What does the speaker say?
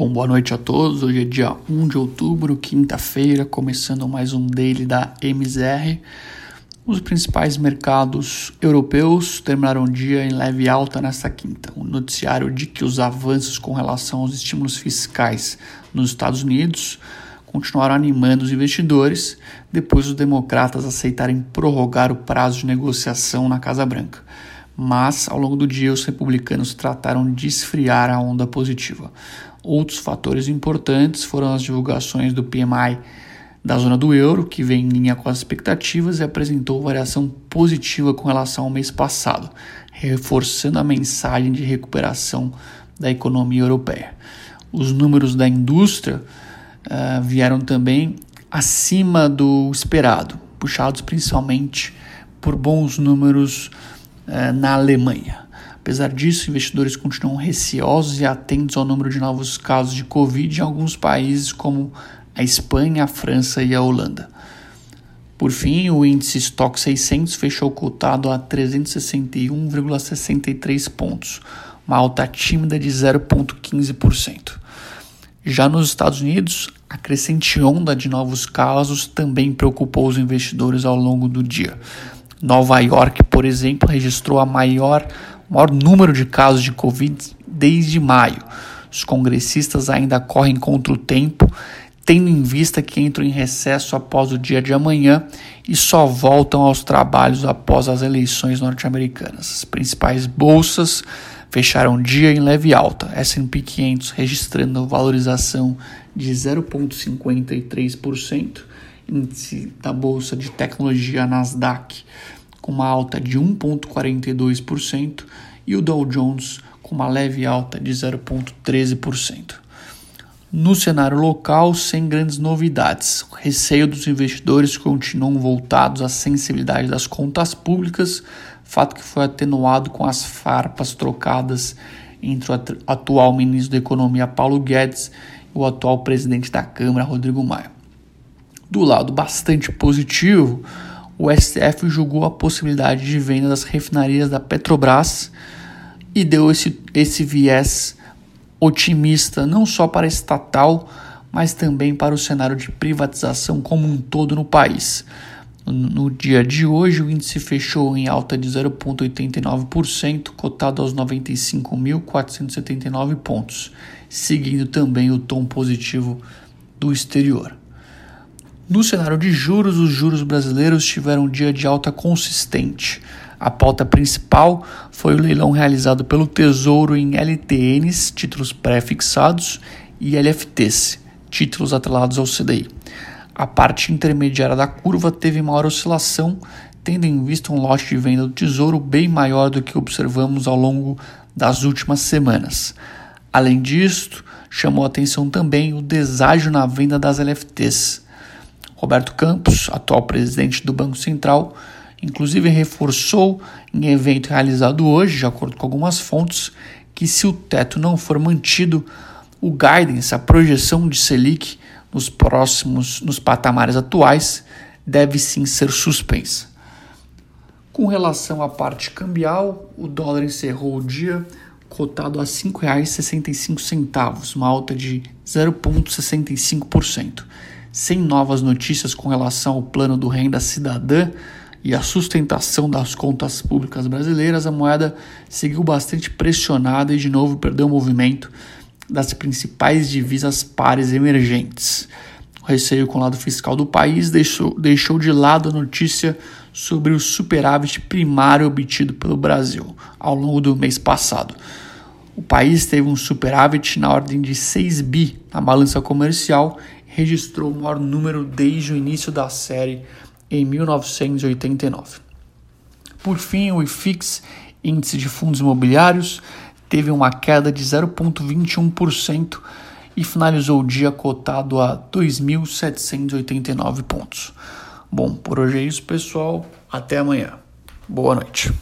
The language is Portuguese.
Bom, boa noite a todos. Hoje é dia 1 de outubro, quinta-feira, começando mais um daily da MZR. Os principais mercados europeus terminaram o dia em leve alta nesta quinta. O noticiário de que os avanços com relação aos estímulos fiscais nos Estados Unidos continuaram animando os investidores depois dos democratas aceitarem prorrogar o prazo de negociação na Casa Branca. Mas, ao longo do dia, os republicanos trataram de esfriar a onda positiva. Outros fatores importantes foram as divulgações do PMI da zona do euro, que vem em linha com as expectativas e apresentou variação positiva com relação ao mês passado, reforçando a mensagem de recuperação da economia europeia. Os números da indústria uh, vieram também acima do esperado, puxados principalmente por bons números uh, na Alemanha. Apesar disso, investidores continuam receosos e atentos ao número de novos casos de Covid em alguns países, como a Espanha, a França e a Holanda. Por fim, o índice Stock 600 fechou cotado a 361,63 pontos, uma alta tímida de 0,15%. Já nos Estados Unidos, a crescente onda de novos casos também preocupou os investidores ao longo do dia. Nova York, por exemplo, registrou a maior maior número de casos de Covid desde maio. Os congressistas ainda correm contra o tempo, tendo em vista que entram em recesso após o dia de amanhã e só voltam aos trabalhos após as eleições norte-americanas. As principais bolsas fecharam o dia em leve alta, S&P 500 registrando valorização de 0,53%, índice da bolsa de tecnologia Nasdaq com uma alta de 1,42% e o Dow Jones com uma leve alta de 0,13%. No cenário local, sem grandes novidades, o receio dos investidores continuam voltados à sensibilidade das contas públicas, fato que foi atenuado com as farpas trocadas entre o atual ministro da Economia Paulo Guedes e o atual presidente da Câmara Rodrigo Maia. Do lado bastante positivo, o STF julgou a possibilidade de venda das refinarias da Petrobras e deu esse, esse viés otimista não só para a estatal, mas também para o cenário de privatização como um todo no país. No dia de hoje, o índice fechou em alta de 0,89%, cotado aos 95.479 pontos, seguindo também o tom positivo do exterior. No cenário de juros, os juros brasileiros tiveram um dia de alta consistente. A pauta principal foi o leilão realizado pelo Tesouro em LTNs, títulos pré-fixados, e LFTs, títulos atrelados ao CDI. A parte intermediária da curva teve maior oscilação, tendo em vista um lote de venda do Tesouro bem maior do que observamos ao longo das últimas semanas. Além disto, chamou atenção também o deságio na venda das LFTs Roberto Campos, atual presidente do Banco Central, inclusive reforçou em evento realizado hoje, de acordo com algumas fontes, que se o teto não for mantido, o guidance, a projeção de Selic nos próximos, nos patamares atuais, deve sim ser suspensa. Com relação à parte cambial, o dólar encerrou o dia cotado a R$ 5,65, uma alta de 0,65% sem novas notícias com relação ao plano do renda cidadã e a sustentação das contas públicas brasileiras, a moeda seguiu bastante pressionada e de novo perdeu o movimento das principais divisas pares emergentes. O receio com o lado fiscal do país deixou, deixou de lado a notícia sobre o superávit primário obtido pelo Brasil ao longo do mês passado. O país teve um superávit na ordem de 6 bi na balança comercial registrou o maior número desde o início da série em 1989. Por fim, o IFIX, índice de fundos imobiliários, teve uma queda de 0,21% e finalizou o dia cotado a 2.789 pontos. Bom, por hoje é isso, pessoal. Até amanhã. Boa noite.